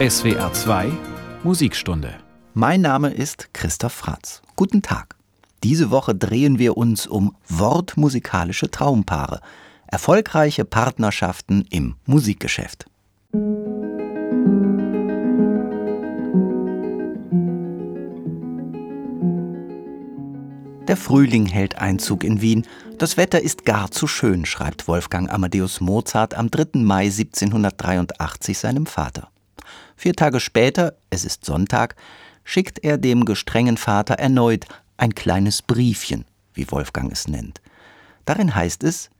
SWR 2 Musikstunde. Mein Name ist Christoph Franz. Guten Tag. Diese Woche drehen wir uns um wortmusikalische Traumpaare, erfolgreiche Partnerschaften im Musikgeschäft. Der Frühling hält Einzug in Wien. Das Wetter ist gar zu schön, schreibt Wolfgang Amadeus Mozart am 3. Mai 1783 seinem Vater. Vier Tage später, es ist Sonntag, schickt er dem gestrengen Vater erneut ein kleines Briefchen, wie Wolfgang es nennt. Darin heißt es,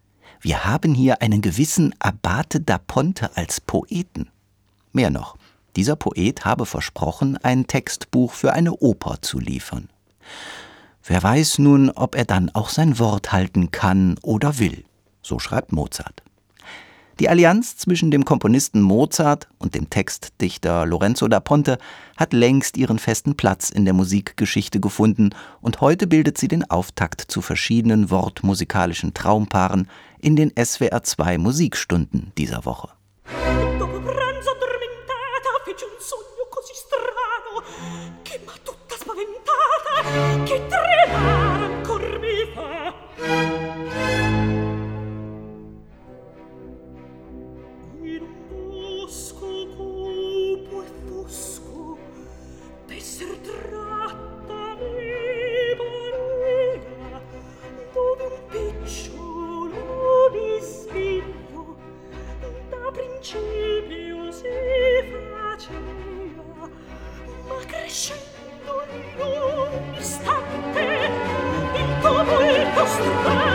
wir haben hier einen gewissen Abate da Ponte als Poeten. Mehr noch, dieser Poet habe versprochen, ein Textbuch für eine Oper zu liefern. Wer weiß nun, ob er dann auch sein Wort halten kann oder will. So schreibt Mozart. Die Allianz zwischen dem Komponisten Mozart und dem Textdichter Lorenzo da Ponte hat längst ihren festen Platz in der Musikgeschichte gefunden und heute bildet sie den Auftakt zu verschiedenen wortmusikalischen Traumpaaren in den SWR 2 Musikstunden dieser Woche. che tremare ancor principio si faceva ma crescendo in un istante il tumulto strano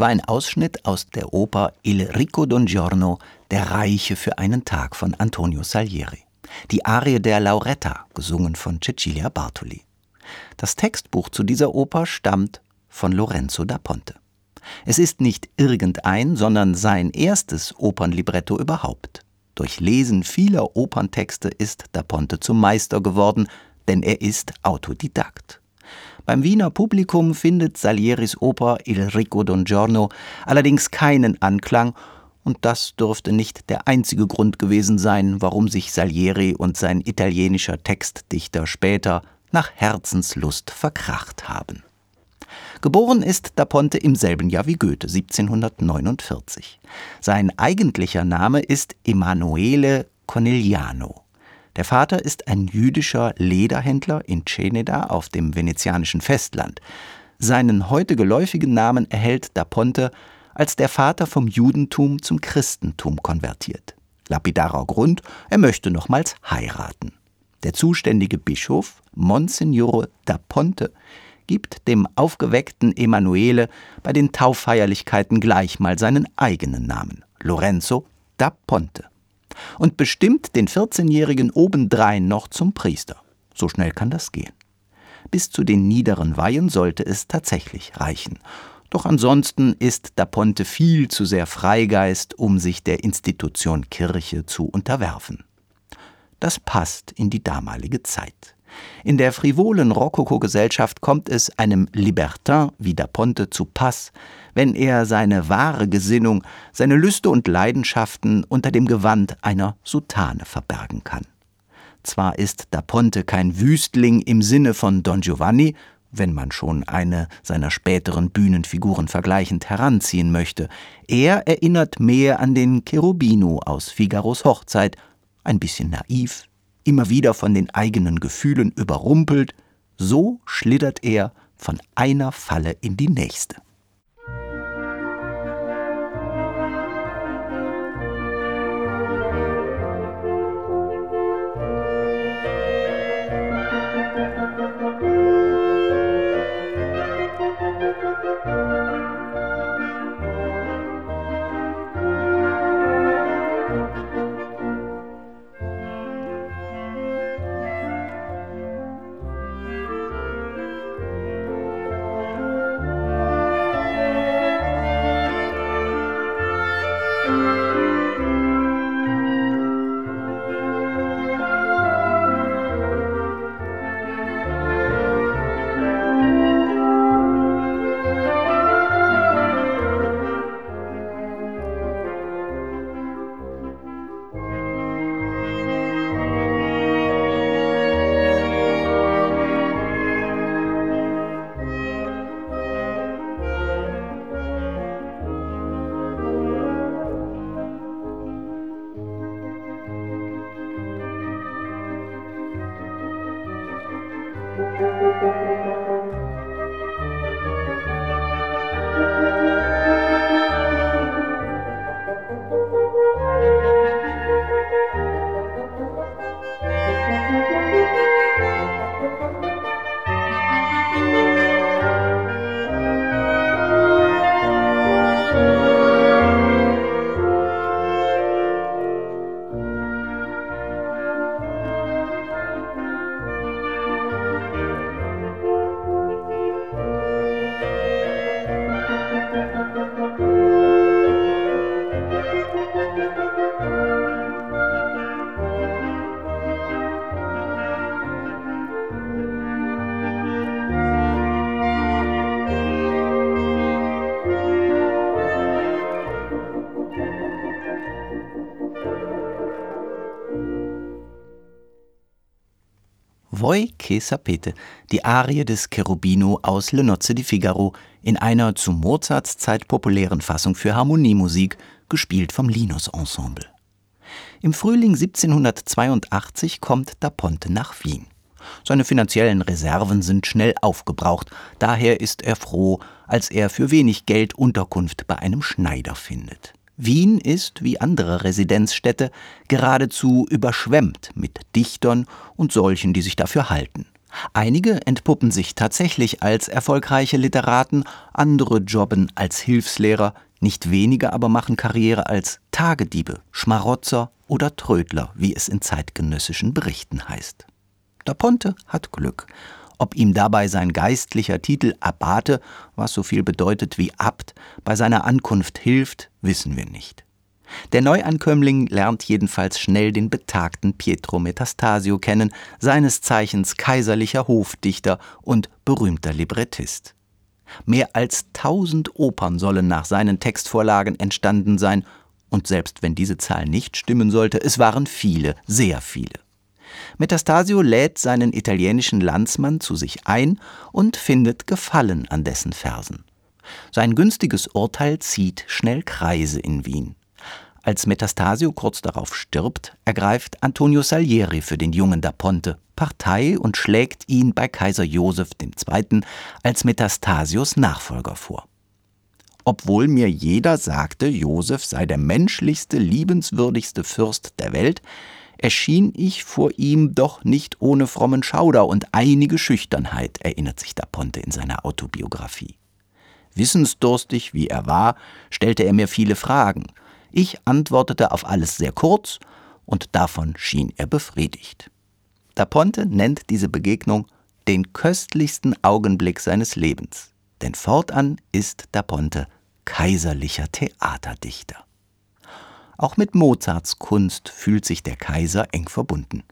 das war ein Ausschnitt aus der Oper Il Ricco d'un Giorno, Der Reiche für einen Tag von Antonio Salieri. Die Arie der Lauretta, gesungen von Cecilia Bartoli. Das Textbuch zu dieser Oper stammt von Lorenzo da Ponte. Es ist nicht irgendein, sondern sein erstes Opernlibretto überhaupt. Durch Lesen vieler Operntexte ist da Ponte zum Meister geworden, denn er ist Autodidakt. Beim Wiener Publikum findet Salieris Oper Il Ricco d'un Giorno allerdings keinen Anklang Und das dürfte nicht der einzige Grund gewesen sein, warum sich Salieri und sein italienischer Textdichter später nach Herzenslust verkracht haben. Geboren ist Da Ponte im selben Jahr wie Goethe, 1749. Sein eigentlicher Name ist Emanuele Corneliano. Der Vater ist ein jüdischer Lederhändler in Ceneda auf dem venezianischen Festland. Seinen heute geläufigen Namen erhält Da Ponte, als der Vater vom Judentum zum Christentum konvertiert. Lapidarer Grund, er möchte nochmals heiraten. Der zuständige Bischof, Monsignore da Ponte, gibt dem aufgeweckten Emanuele bei den Tauffeierlichkeiten gleich mal seinen eigenen Namen, Lorenzo da Ponte, und bestimmt den 14-Jährigen obendrein noch zum Priester. So schnell kann das gehen. Bis zu den niederen Weihen sollte es tatsächlich reichen. Doch ansonsten ist da Ponte viel zu sehr Freigeist, um sich der Institution Kirche zu unterwerfen. Das passt in die damalige Zeit. In der frivolen Rokoko-Gesellschaft kommt es einem Libertin wie da Ponte zu Pass, wenn er seine wahre Gesinnung, seine Lüste und Leidenschaften unter dem Gewand einer Soutane verbergen kann. Zwar ist da Ponte kein Wüstling im Sinne von Don Giovanni, wenn man schon eine seiner späteren Bühnenfiguren vergleichend heranziehen möchte. Er erinnert mehr an den Cherubino aus Figaros Hochzeit, ein bisschen naiv, immer wieder von den eigenen Gefühlen überrumpelt, so schlittert er von einer Falle in die nächste. Voi che sapete, die Arie des Cherubino aus Le Nozze di Figaro in einer zu Mozarts Zeit populären Fassung für Harmoniemusik, gespielt vom Linus Ensemble. Im Frühling 1782 kommt Da Ponte nach Wien. Seine finanziellen Reserven sind schnell aufgebraucht, daher ist er froh, als er für wenig Geld Unterkunft bei einem Schneider findet. Wien ist, wie andere Residenzstädte, geradezu überschwemmt mit Dichtern und solchen, die sich dafür halten. Einige entpuppen sich tatsächlich als erfolgreiche Literaten, andere jobben als Hilfslehrer, nicht wenige aber machen Karriere als Tagediebe, Schmarotzer oder Trödler, wie es in zeitgenössischen Berichten heißt. Da Ponte hat Glück. Ob ihm dabei sein geistlicher Titel Abbate, was so viel bedeutet wie Abt, bei seiner Ankunft hilft, wissen wir nicht. Der Neuankömmling lernt jedenfalls schnell den betagten Pietro Metastasio kennen, seines Zeichens kaiserlicher Hofdichter und berühmter Librettist. Mehr als tausend Opern sollen nach seinen Textvorlagen entstanden sein, Und selbst wenn diese Zahl nicht stimmen sollte, es waren viele, sehr viele. Metastasio lädt seinen italienischen Landsmann zu sich ein und findet Gefallen an dessen Versen. Sein günstiges Urteil zieht schnell Kreise in Wien. Als Metastasio kurz darauf stirbt, ergreift Antonio Salieri für den jungen da Ponte Partei und schlägt ihn bei Kaiser Joseph II. als Metastasios Nachfolger vor. Obwohl mir jeder sagte, Joseph sei der menschlichste, liebenswürdigste Fürst der Welt, erschien ich vor ihm doch nicht ohne frommen Schauder und einige Schüchternheit, erinnert sich da Ponte in seiner Autobiografie. Wissensdurstig wie er war, stellte er mir viele Fragen. Ich antwortete auf alles sehr kurz, und davon schien er befriedigt. Da Ponte nennt diese Begegnung den köstlichsten Augenblick seines Lebens, denn fortan ist Da Ponte kaiserlicher Theaterdichter. Auch mit Mozarts Kunst fühlt sich der Kaiser eng verbunden.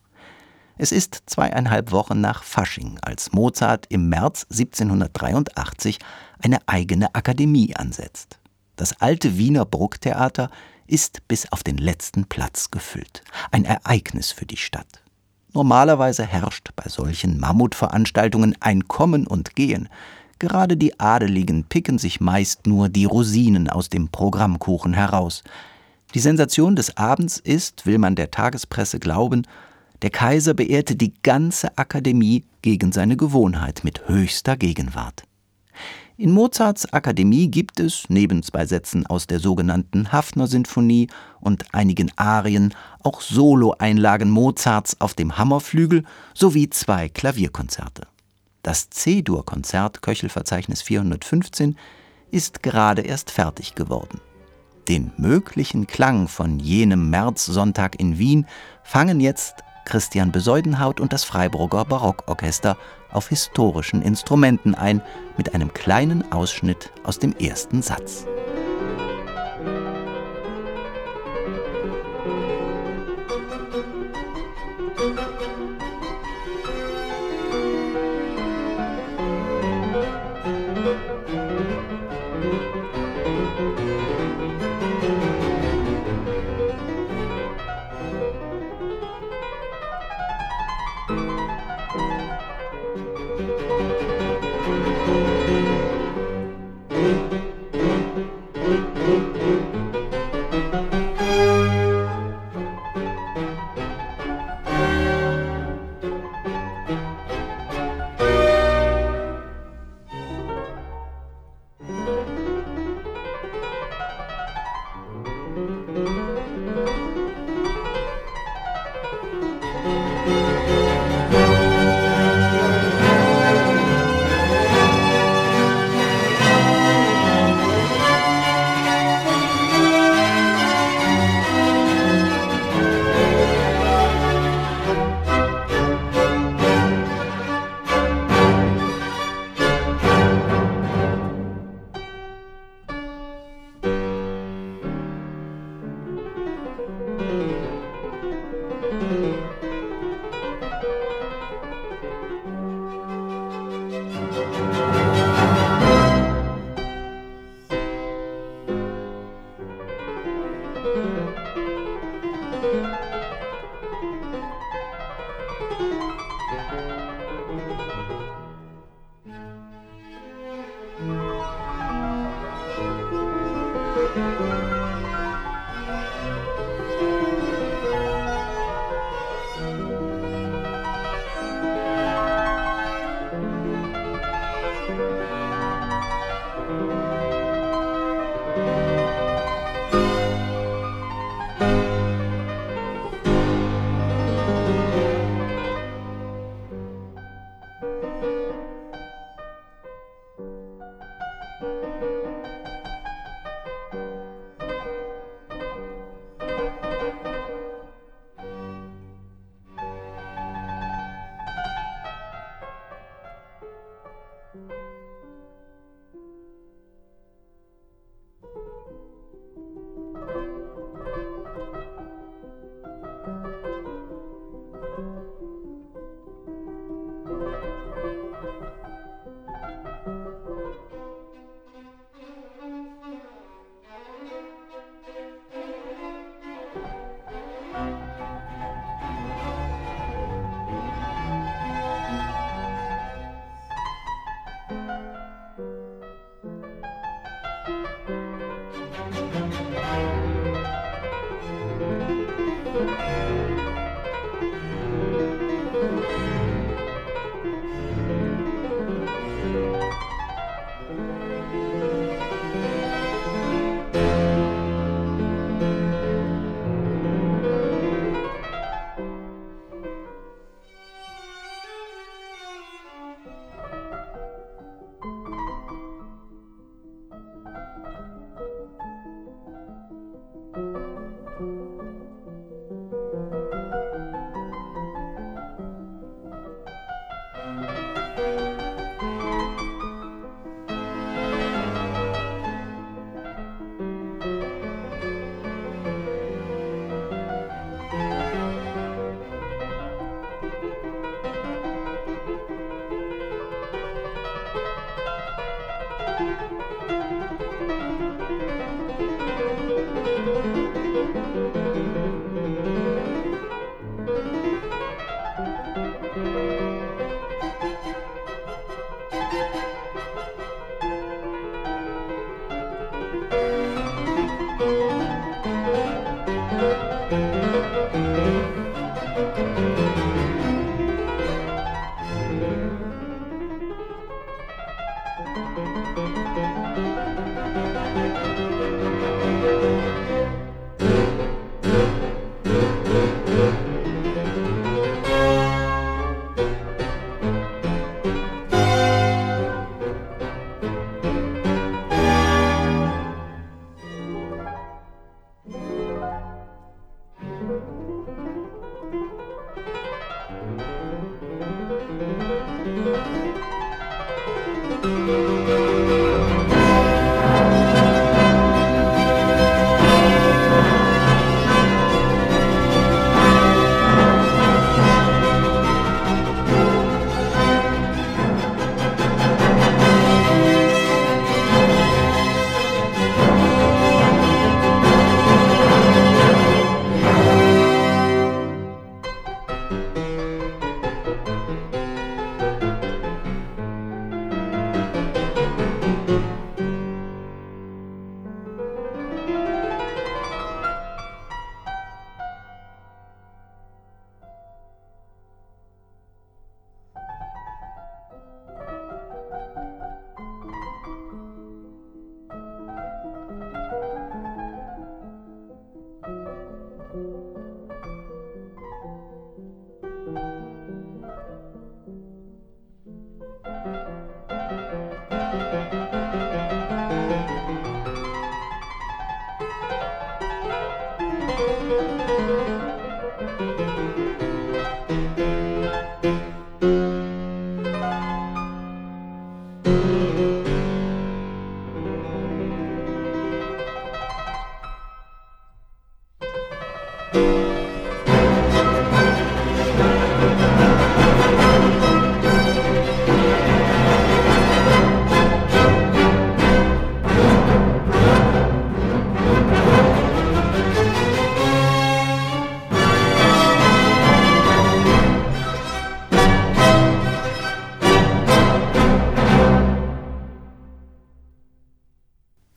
Es ist zweieinhalb Wochen nach Fasching, als Mozart im März 1783 eine eigene Akademie ansetzt. Das alte Wiener Brucktheater ist bis auf den letzten Platz gefüllt. Ein Ereignis für die Stadt. Normalerweise herrscht bei solchen Mammutveranstaltungen ein Kommen und Gehen. Gerade die Adeligen picken sich meist nur die Rosinen aus dem Programmkuchen heraus. Die Sensation des Abends ist, will man der Tagespresse glauben, der Kaiser beehrte die ganze Akademie gegen seine Gewohnheit mit höchster Gegenwart. In Mozarts Akademie gibt es, neben zwei Sätzen aus der sogenannten Hafner-Sinfonie und einigen Arien, auch Solo-Einlagen Mozarts auf dem Hammerflügel sowie zwei Klavierkonzerte. Das C-Dur-Konzert Köchelverzeichnis 415 ist gerade erst fertig geworden. Den möglichen Klang von jenem Märzsonntag in Wien fangen jetzt Christian Besäudenhaut und das Freiburger Barockorchester auf historischen Instrumenten ein, mit einem kleinen Ausschnitt aus dem ersten Satz.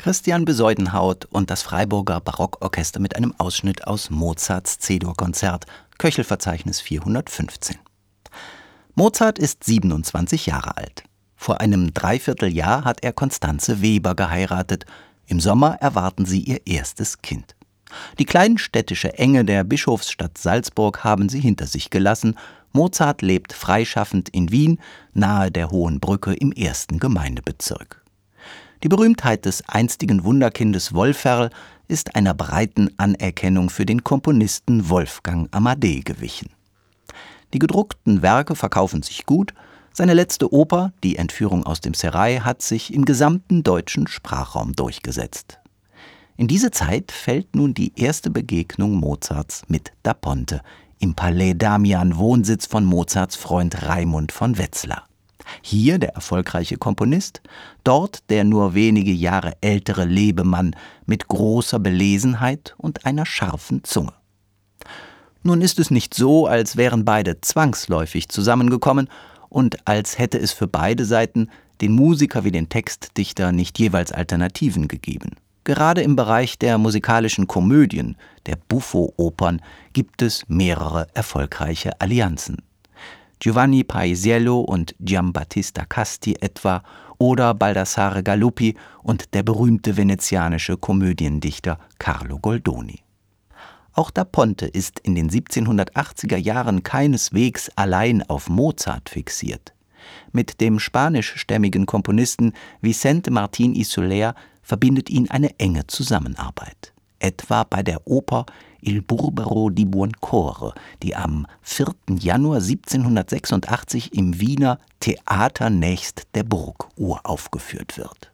Christian Besäudenhaut und das Freiburger Barockorchester mit einem Ausschnitt aus Mozarts C-Dur-Konzert, Köchelverzeichnis 415. Mozart ist 27 Jahre alt. Vor einem Dreivierteljahr hat er Konstanze Weber geheiratet. Im Sommer erwarten sie ihr erstes Kind. Die kleinstädtische Enge der Bischofsstadt Salzburg haben sie hinter sich gelassen. Mozart lebt freischaffend in Wien, nahe der Hohen Brücke im ersten Gemeindebezirk. Die Berühmtheit des einstigen Wunderkindes Wolferl ist einer breiten Anerkennung für den Komponisten Wolfgang Amadee gewichen. Die gedruckten Werke verkaufen sich gut, seine letzte Oper, Die Entführung aus dem Serai, hat sich im gesamten deutschen Sprachraum durchgesetzt. In diese Zeit fällt nun die erste Begegnung Mozarts mit Da Ponte im Palais Damian, Wohnsitz von Mozarts Freund Raimund von Wetzlar. Hier der erfolgreiche Komponist, dort der nur wenige Jahre ältere Lebemann mit großer Belesenheit und einer scharfen Zunge. Nun ist es nicht so, als wären beide zwangsläufig zusammengekommen und als hätte es für beide Seiten, den Musiker wie den Textdichter, nicht jeweils Alternativen gegeben. Gerade im Bereich der musikalischen Komödien, der Buffo-Opern, gibt es mehrere erfolgreiche Allianzen. Giovanni Paisiello und Giambattista Casti etwa oder Baldassare Galuppi und der berühmte venezianische Komödiendichter Carlo Goldoni. Auch da Ponte ist in den 1780er Jahren keineswegs allein auf Mozart fixiert. Mit dem spanischstämmigen Komponisten Vicente Martín y Soler verbindet ihn eine enge Zusammenarbeit etwa bei der Oper Il Burbero di Buoncore, die am 4. Januar 1786 im Wiener Theater nächst der Burg uraufgeführt wird.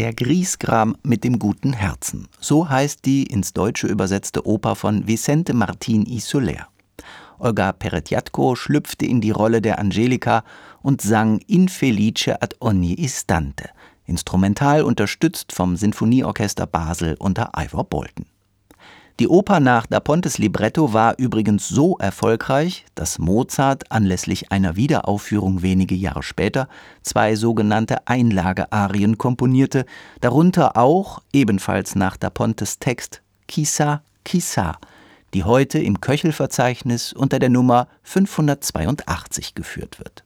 Der Griesgram mit dem guten Herzen. So heißt die ins Deutsche übersetzte Oper von Vicente Martin y Soler. Olga Peretjatko schlüpfte in die Rolle der Angelika und sang Infelice ad ogni istante, instrumental unterstützt vom Sinfonieorchester Basel unter Ivor Bolton. Die Oper nach Da Pontes Libretto war übrigens so erfolgreich, dass Mozart anlässlich einer Wiederaufführung wenige Jahre später zwei sogenannte Einlagearien komponierte, darunter auch, ebenfalls nach Da Pontes Text, Chissà, Chissà, die heute im Köchelverzeichnis unter der Nummer 582 geführt wird.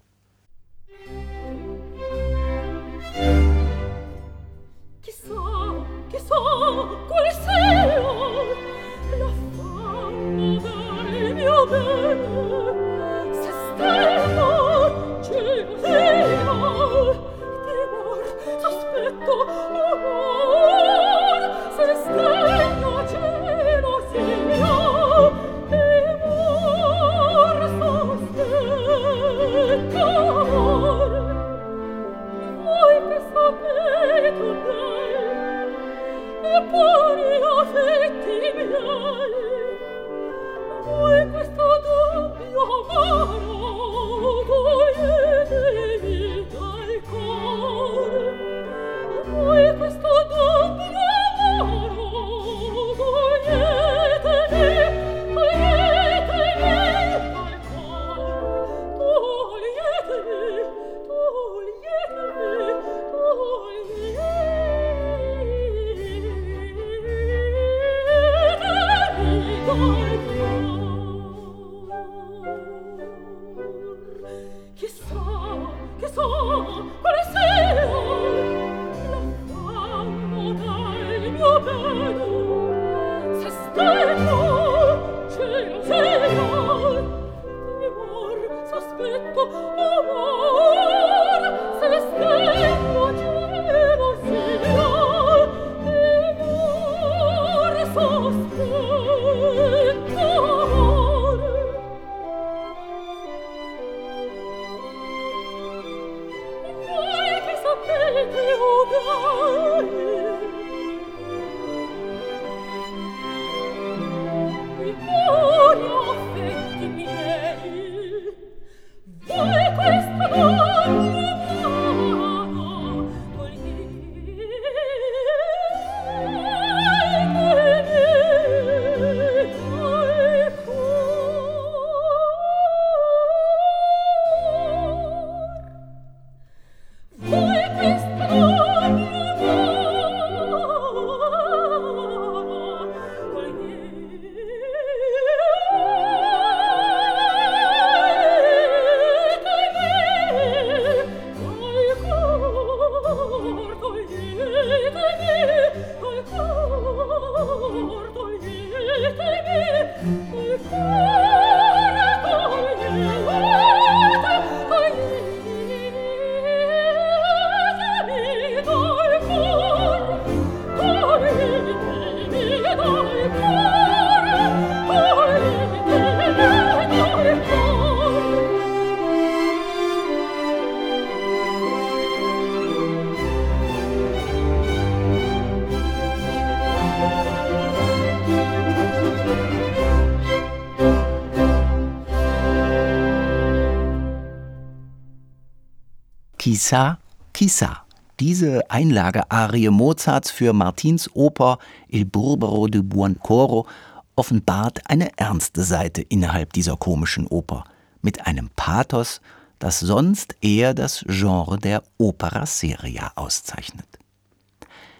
Chissà, chissà. Diese Einlagearie Mozarts für Martins Oper Il Burbero de Buoncoro offenbart eine ernste Seite innerhalb dieser komischen Oper, mit einem Pathos, das sonst eher das Genre der Opera seria auszeichnet.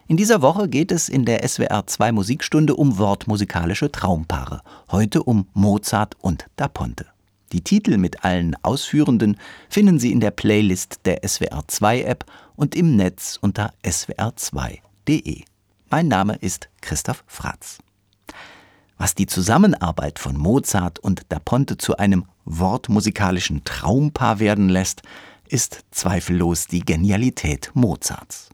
In dieser Woche geht es in der SWR 2 Musikstunde um wortmusikalische Traumpaare, heute um Mozart und Da Ponte. Die Titel mit allen Ausführenden finden Sie in der Playlist der SWR 2 App und im Netz unter swr2.de. Mein Name ist Christoph Fratz. Was die Zusammenarbeit von Mozart und Da Ponte zu einem wortmusikalischen Traumpaar werden lässt, ist zweifellos die Genialität Mozarts.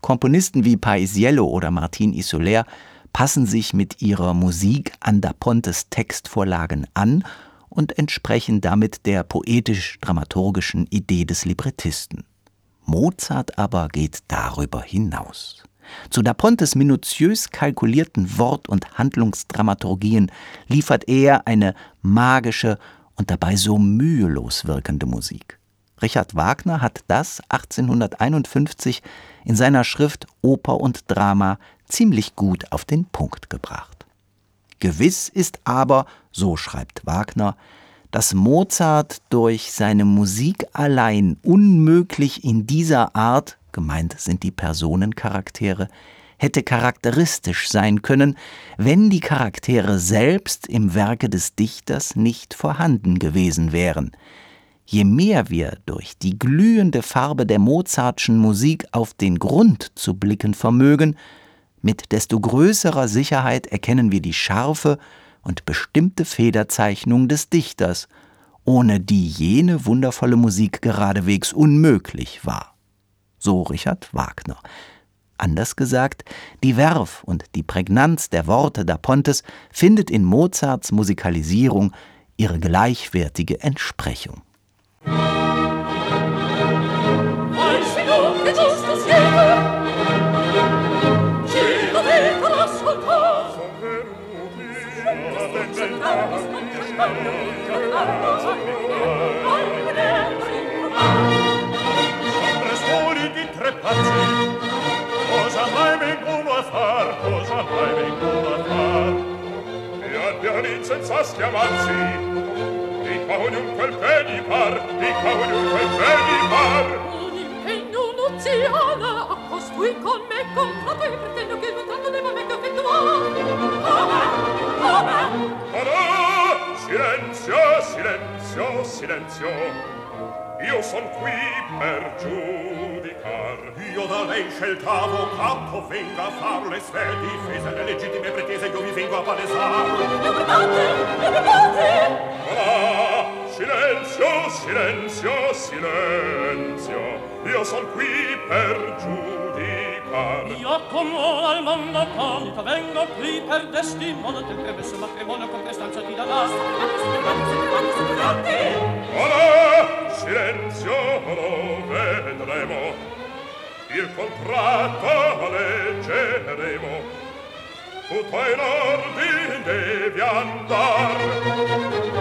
Komponisten wie Paisiello oder Martin Isoler passen sich mit ihrer Musik an Da Pontes Textvorlagen an und entsprechen damit der poetisch-dramaturgischen Idee des Librettisten. Mozart aber geht darüber hinaus. Zu Da Pontes minutiös kalkulierten Wort- und Handlungsdramaturgien liefert er eine magische und dabei so mühelos wirkende Musik. Richard Wagner hat das 1851 in seiner Schrift Oper und Drama ziemlich gut auf den Punkt gebracht. Gewiss ist aber, so schreibt Wagner, dass Mozart durch seine Musik allein unmöglich in dieser Art, gemeint sind die Personencharaktere, hätte charakteristisch sein können, wenn die Charaktere selbst im Werke des Dichters nicht vorhanden gewesen wären. Je mehr wir durch die glühende Farbe der Mozartschen Musik auf den Grund zu blicken vermögen, mit desto größerer Sicherheit erkennen wir die scharfe und bestimmte Federzeichnung des Dichters, ohne die jene wundervolle Musik geradewegs unmöglich war. So Richard Wagner. Anders gesagt, die Werf und die Prägnanz der Worte da Pontes findet in Mozarts Musikalisierung ihre gleichwertige Entsprechung. Prestoni costui con me, con frate, pretendo che il vantaggio debba me confettuare. come, Silenzio, silenzio, silenzio. Io son qui per giudicar. Io da lei sceltavo quanto venga a far le sue difese. Le legittime pretese io vi vengo a palesar Io guardate! Io guardate! Ah, silenzio, silenzio, silenzio. Io son qui per par Io con al mondo conto vengo qui per destimono Te che messo matrimonio con prestanza ti darà Ora, silenzio, lo vedremo. Il contratto leggeremo. Tutto in ordine devi andar.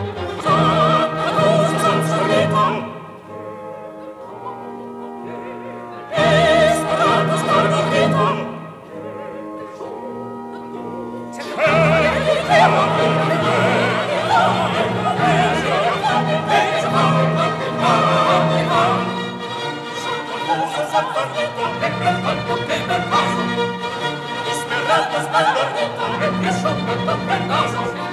Esperanto, esperanto, esperanto, esperanto, esperanto, esperanto, esperanto,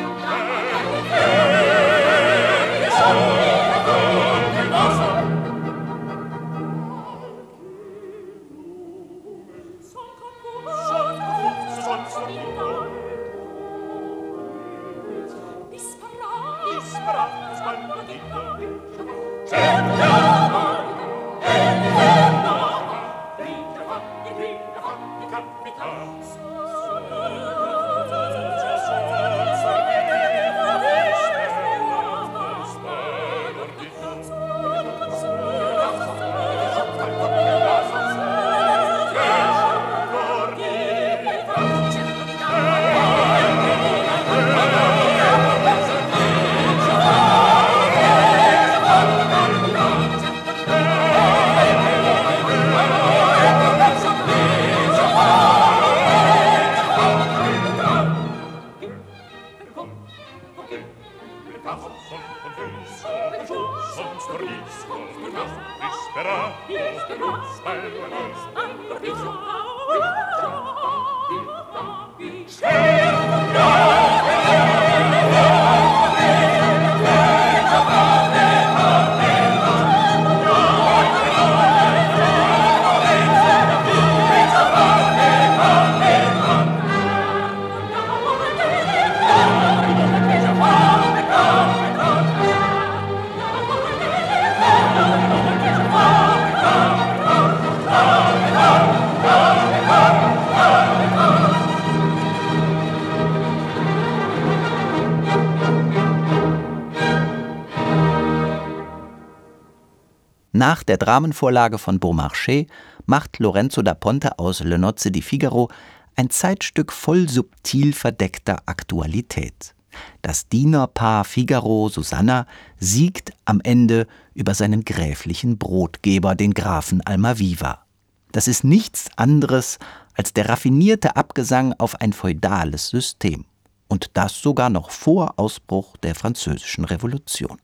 Nach der Dramenvorlage von Beaumarchais macht Lorenzo da Ponte aus Le Nozze di Figaro ein Zeitstück voll subtil verdeckter Aktualität. Das Dienerpaar Figaro Susanna siegt am Ende über seinen gräflichen Brotgeber, den Grafen Almaviva. Das ist nichts anderes als der raffinierte Abgesang auf ein feudales System. Und das sogar noch vor Ausbruch der Französischen Revolution.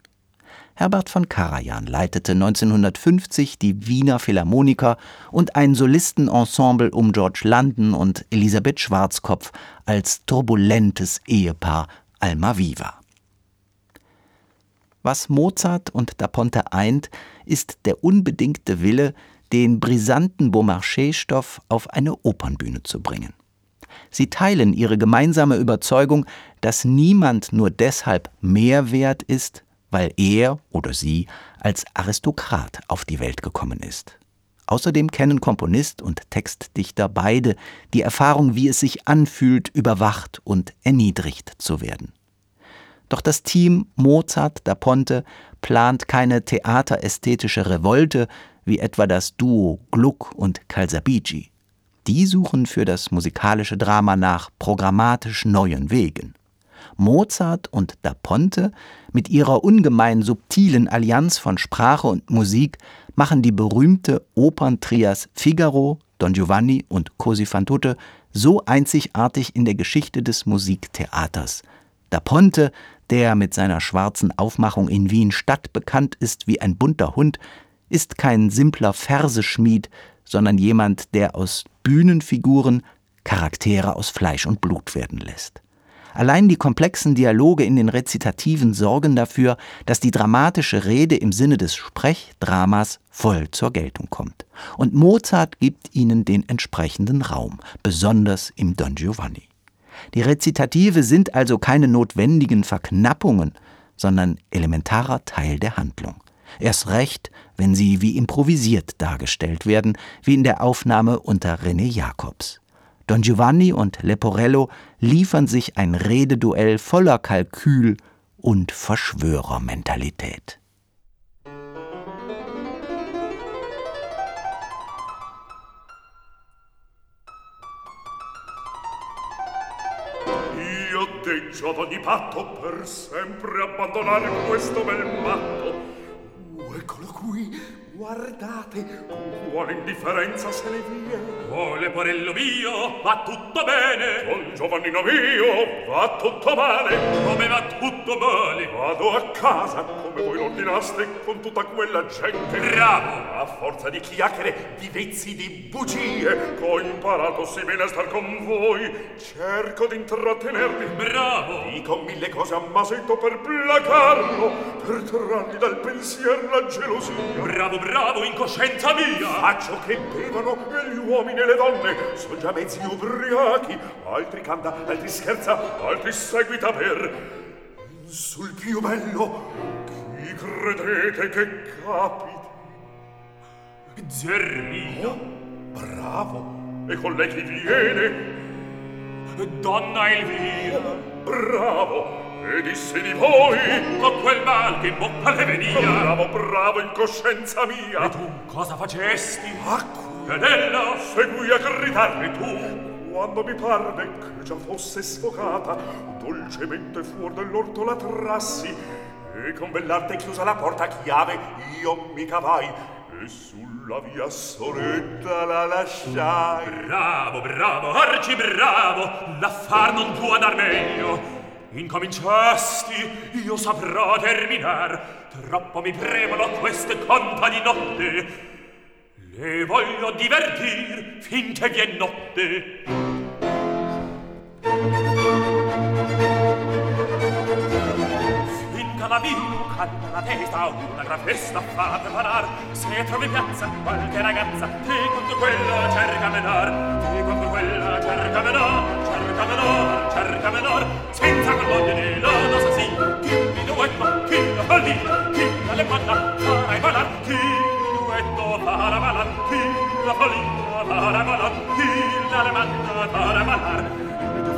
Herbert von Karajan leitete 1950 die Wiener Philharmoniker und ein Solistenensemble um George London und Elisabeth Schwarzkopf als turbulentes Ehepaar Almaviva. Was Mozart und Da Ponte eint, ist der unbedingte Wille, den brisanten Beaumarchais-Stoff auf eine Opernbühne zu bringen. Sie teilen ihre gemeinsame Überzeugung, dass niemand nur deshalb mehr wert ist, weil er oder sie als Aristokrat auf die Welt gekommen ist. Außerdem kennen Komponist und Textdichter beide die Erfahrung, wie es sich anfühlt, überwacht und erniedrigt zu werden. Doch das Team Mozart da Ponte plant keine theaterästhetische Revolte wie etwa das Duo Gluck und Calzabigi. Die suchen für das musikalische Drama nach programmatisch neuen Wegen. Mozart und da Ponte mit ihrer ungemein subtilen Allianz von Sprache und Musik machen die berühmte Operntrias Figaro, Don Giovanni und Cosi fan tutte so einzigartig in der Geschichte des Musiktheaters. Da Ponte, der mit seiner schwarzen Aufmachung in Wien stadtbekannt ist wie ein bunter Hund, ist kein simpler Verseschmied, sondern jemand, der aus Bühnenfiguren Charaktere aus Fleisch und Blut werden lässt. Allein die komplexen Dialoge in den Rezitativen sorgen dafür, dass die dramatische Rede im Sinne des Sprechdramas voll zur Geltung kommt. Und Mozart gibt ihnen den entsprechenden Raum, besonders im Don Giovanni. Die Rezitative sind also keine notwendigen Verknappungen, sondern elementarer Teil der Handlung. Erst recht, wenn sie wie improvisiert dargestellt werden, wie in der Aufnahme unter René Jacobs. Don Giovanni und Leporello liefern sich ein Rededuell voller Kalkül und Verschwörermentalität. Io deggio ad ogni patto per sempre abbandonare questo bel matto. Uh, eccolo qui, Guardate, con quale indifferenza se ne vie. Oh, leporello mio, va tutto bene. Con Giovannino mio, va tutto male. Come va tutto male? Vado a casa, come voi l'ordinaste, con tutta quella gente. Bravo! A forza di chiacchiere, di vezzi, di bugie, che ho imparato sì bene a star con voi, cerco di intrattenermi. Bravo! Dico mille cose a masetto per placarlo, per trargli dal pensiero la gelosia. Bravo, bravo in coscienza mia! Faccio che bevono gli uomini e le donne, son già mezzi ubriachi, altri canta, altri scherza, altri seguita per... Sul più bello, chi credete che capiti? Zermino? Oh, bravo! E con lei chi viene? Donna Elvira! Bravo! E disse di voi O quel mal che in bocca le venia. Bravo, bravo, in coscienza mia. E tu cosa facesti? Acqua. Ed ella seguì a gridarmi tu. Quando mi parve che già fosse sfocata dolcemente fuor dell'orto la trassi e con bell'arte chiusa la porta a chiave io mi cavai e sulla via soretta la lasciai. Bravo bravo arci bravo. L'affar non può andar meglio. Incominciasti, io saprò terminar, troppo mi premono queste conta di notte. Le voglio divertir finché vi è notte. la vino canta la testa una gran festa fa preparar. se trovi piazza qualche ragazza te contro quella cerca menar te contro quella cerca menar cerca menor, cerca menor, senza gloria né lodo sa sì. Chi minuetto, chi la pallina, chi la lepanna, farai balar, la pallina farà balar, chi la lepanna farà balar. E tu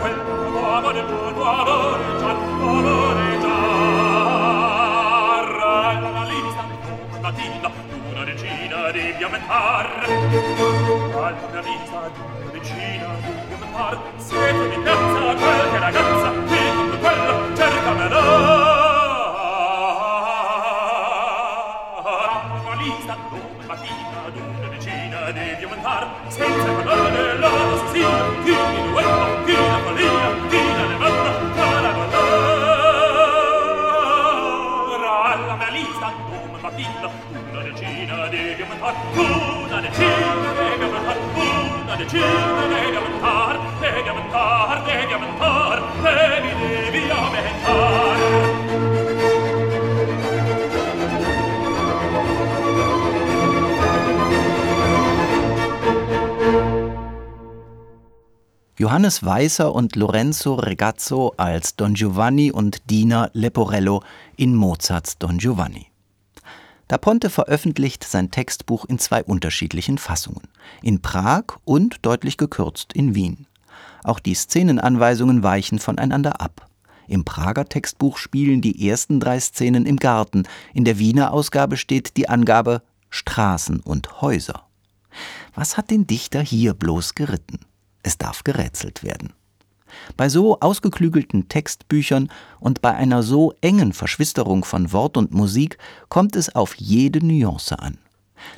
quel nuovo amore, nuovo amore, già, amore, già. Ralla regina devi ammettar al una vita d'una decina di un par siete di piazza qualche ragazza qui tutto quello cercamela Mamalista, domani mattina, d'una decina devi aumentar senza Johannes Weißer und Lorenzo Regazzo als Don Giovanni und Dina Leporello in Mozarts Don Giovanni. Da Ponte veröffentlicht sein Textbuch in zwei unterschiedlichen Fassungen, in Prag und deutlich gekürzt in Wien. Auch die Szenenanweisungen weichen voneinander ab. Im Prager Textbuch spielen die ersten drei Szenen im Garten, in der Wiener Ausgabe steht die Angabe Straßen und Häuser. Was hat den Dichter hier bloß geritten? Es darf gerätselt werden. Bei so ausgeklügelten Textbüchern und bei einer so engen Verschwisterung von Wort und Musik kommt es auf jede Nuance an.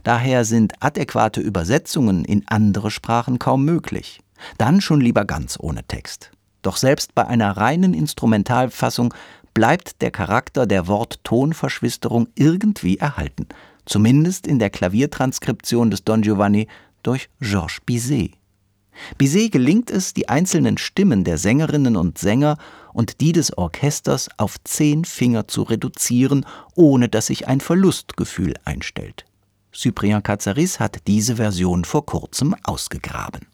Daher sind adäquate Übersetzungen in andere Sprachen kaum möglich. Dann schon lieber ganz ohne Text. Doch selbst bei einer reinen Instrumentalfassung bleibt der Charakter der Wort-Ton-Verschwisterung irgendwie erhalten, zumindest in der Klaviertranskription des Don Giovanni durch Georges Bizet. Bizet gelingt es, die einzelnen Stimmen der Sängerinnen und Sänger und die des Orchesters auf zehn Finger zu reduzieren, ohne dass sich ein Verlustgefühl einstellt. Cyprien Cazaris hat diese Version vor kurzem ausgegraben.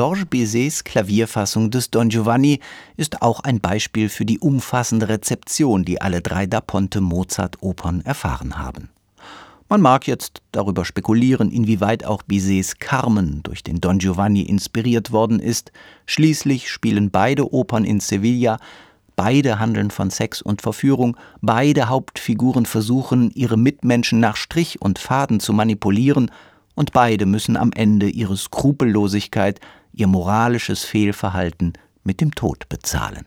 Georges Bizets Klavierfassung des Don Giovanni ist auch ein Beispiel für die umfassende Rezeption, die alle drei Da Ponte Mozart-Opern erfahren haben. Man mag jetzt darüber spekulieren, inwieweit auch Bizets Carmen durch den Don Giovanni inspiriert worden ist. Schließlich spielen beide Opern in Sevilla, beide handeln von Sex und Verführung, beide Hauptfiguren versuchen, ihre Mitmenschen nach Strich und Faden zu manipulieren und beide müssen am Ende ihre Skrupellosigkeit, ihr moralisches Fehlverhalten mit dem Tod bezahlen.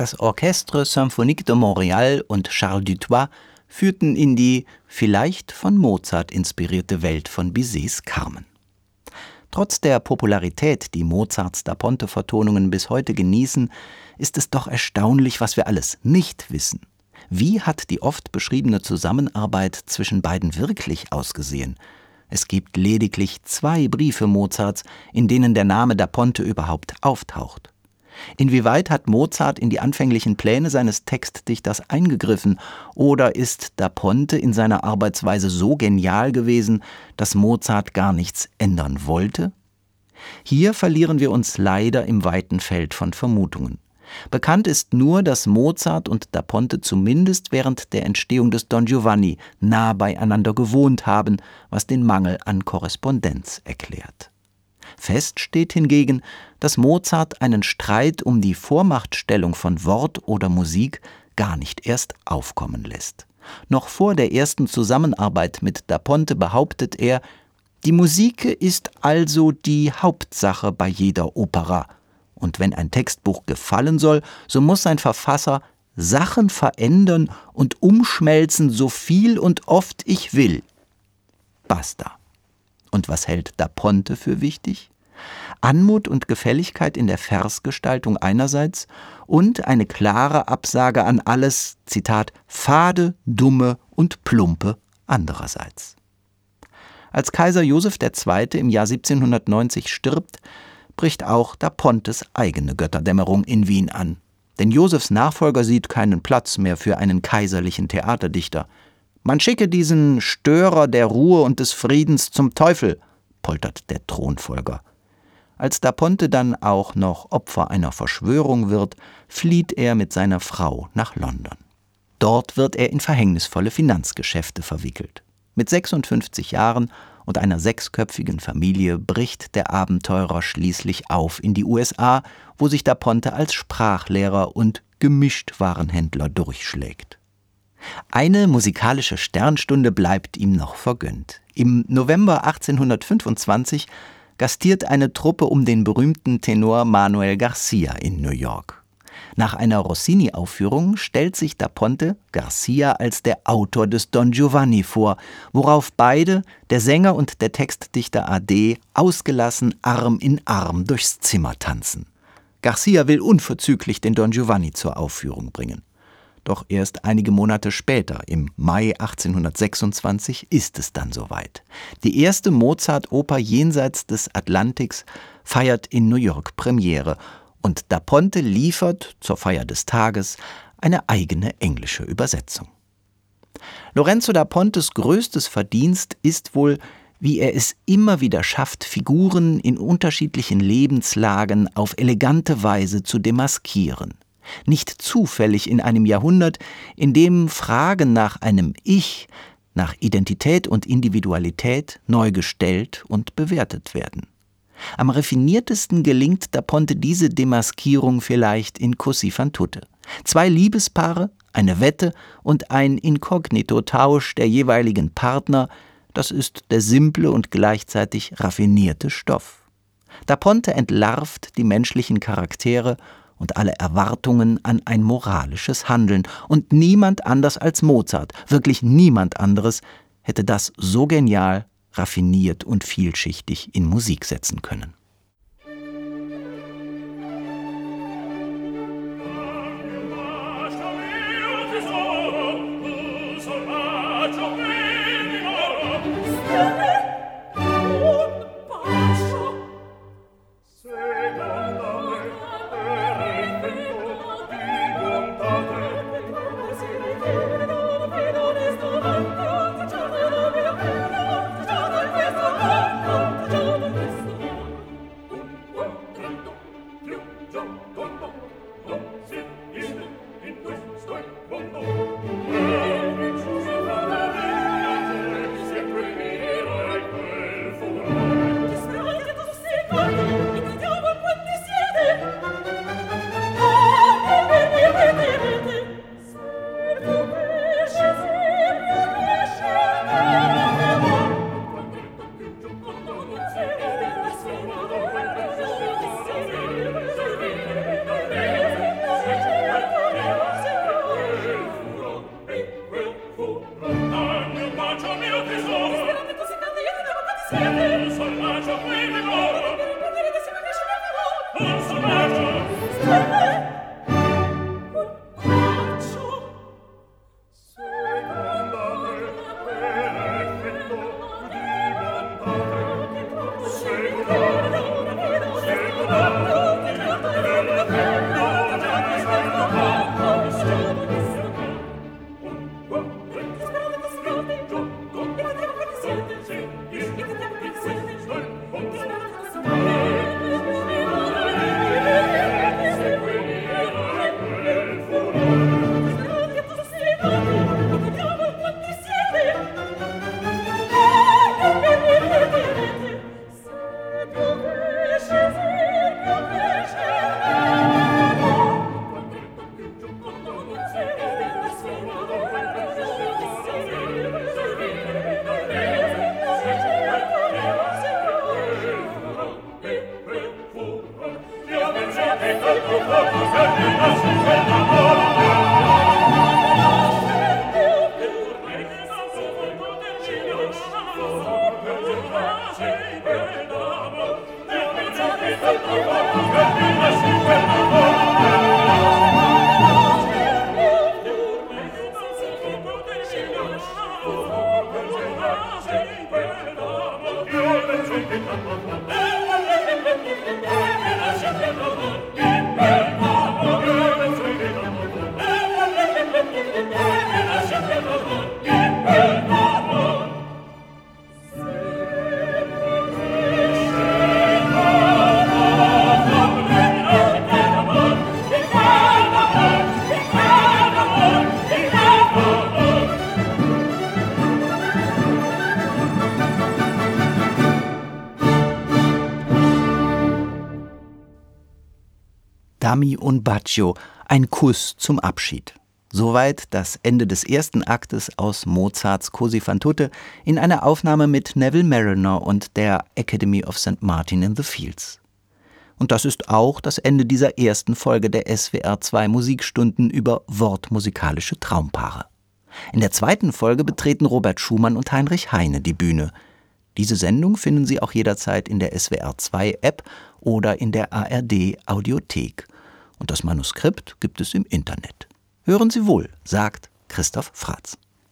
Das Orchestre Symphonique de Montréal und Charles Dutoit führten in die vielleicht von Mozart inspirierte Welt von Bizets Carmen. Trotz der Popularität, die Mozarts Da Ponte-Vertonungen bis heute genießen, ist es doch erstaunlich, was wir alles nicht wissen. Wie hat die oft beschriebene Zusammenarbeit zwischen beiden wirklich ausgesehen? Es gibt lediglich zwei Briefe Mozarts, in denen der Name Da Ponte überhaupt auftaucht. Inwieweit hat Mozart in die anfänglichen Pläne seines Textdichters eingegriffen oder ist Da Ponte in seiner Arbeitsweise so genial gewesen, dass Mozart gar nichts ändern wollte? Hier verlieren wir uns leider im weiten Feld von Vermutungen. Bekannt ist nur, dass Mozart und Da Ponte zumindest während der Entstehung des Don Giovanni nah beieinander gewohnt haben, was den Mangel an Korrespondenz erklärt. Fest steht hingegen, dass Mozart einen Streit um die Vormachtstellung von Wort oder Musik gar nicht erst aufkommen lässt. Noch vor der ersten Zusammenarbeit mit Da Ponte behauptet er, die Musik ist also die Hauptsache bei jeder Opera. Und wenn ein Textbuch gefallen soll, so muss sein Verfasser Sachen verändern und umschmelzen, so viel und oft ich will. Basta. Und was hält Da Ponte für wichtig? Anmut und Gefälligkeit in der Versgestaltung einerseits und eine klare Absage an alles, Zitat, fade, dumme und plumpe andererseits. Als Kaiser Joseph II. im Jahr 1790 stirbt, bricht auch Da Pontes eigene Götterdämmerung in Wien an. Denn Josephs Nachfolger sieht keinen Platz mehr für einen kaiserlichen Theaterdichter. Man schicke diesen Störer der Ruhe und des Friedens zum Teufel, poltert der Thronfolger. Als Da Ponte dann auch noch Opfer einer Verschwörung wird, flieht er mit seiner Frau nach London. Dort wird er in verhängnisvolle Finanzgeschäfte verwickelt. Mit 56 Jahren und einer sechsköpfigen Familie bricht der Abenteurer schließlich auf in die USA, wo sich Da Ponte als Sprachlehrer und Gemischtwarenhändler durchschlägt. Eine musikalische Sternstunde bleibt ihm noch vergönnt. Im November 1825 gastiert eine Truppe um den berühmten Tenor Manuel Garcia in New York. Nach einer Rossini-Aufführung stellt sich Da Ponte Garcia als der Autor des Don Giovanni vor, worauf beide, der Sänger und der Textdichter Ade, ausgelassen Arm in Arm durchs Zimmer tanzen. Garcia will unverzüglich den Don Giovanni zur Aufführung bringen. Doch erst einige Monate später, im Mai 1826, ist es dann soweit. Die erste Mozart-Oper jenseits des Atlantiks feiert in New York Premiere und Da Ponte liefert zur Feier des Tages eine eigene englische Übersetzung. Lorenzo da Pontes größtes Verdienst ist wohl, wie er es immer wieder schafft, Figuren in unterschiedlichen Lebenslagen auf elegante Weise zu demaskieren nicht zufällig in einem Jahrhundert, in dem Fragen nach einem Ich, nach Identität und Individualität neu gestellt und bewertet werden. Am raffiniertesten gelingt Da Ponte diese Demaskierung vielleicht in Così fan tutte. Zwei Liebespaare, eine Wette und ein Inkognito-Tausch der jeweiligen Partner, das ist der simple und gleichzeitig raffinierte Stoff. Da Ponte entlarvt die menschlichen Charaktere und alle Erwartungen an ein moralisches Handeln. Und niemand anders als Mozart, wirklich niemand anderes, hätte das so genial, raffiniert und vielschichtig in Musik setzen können. Baccio, ein Kuss zum Abschied. Soweit das Ende des ersten Aktes aus Mozarts Così fan tutte in einer Aufnahme mit Neville Mariner und der Academy of St. Martin in the Fields. Und das ist auch das Ende dieser ersten Folge der SWR 2 Musikstunden über wortmusikalische Traumpaare. In der zweiten Folge betreten Robert Schumann und Heinrich Heine die Bühne. Diese Sendung finden Sie auch jederzeit in der SWR 2 App oder in der ARD Audiothek. Und das Manuskript gibt es im Internet. Hören Sie wohl, sagt Christoph Fratz.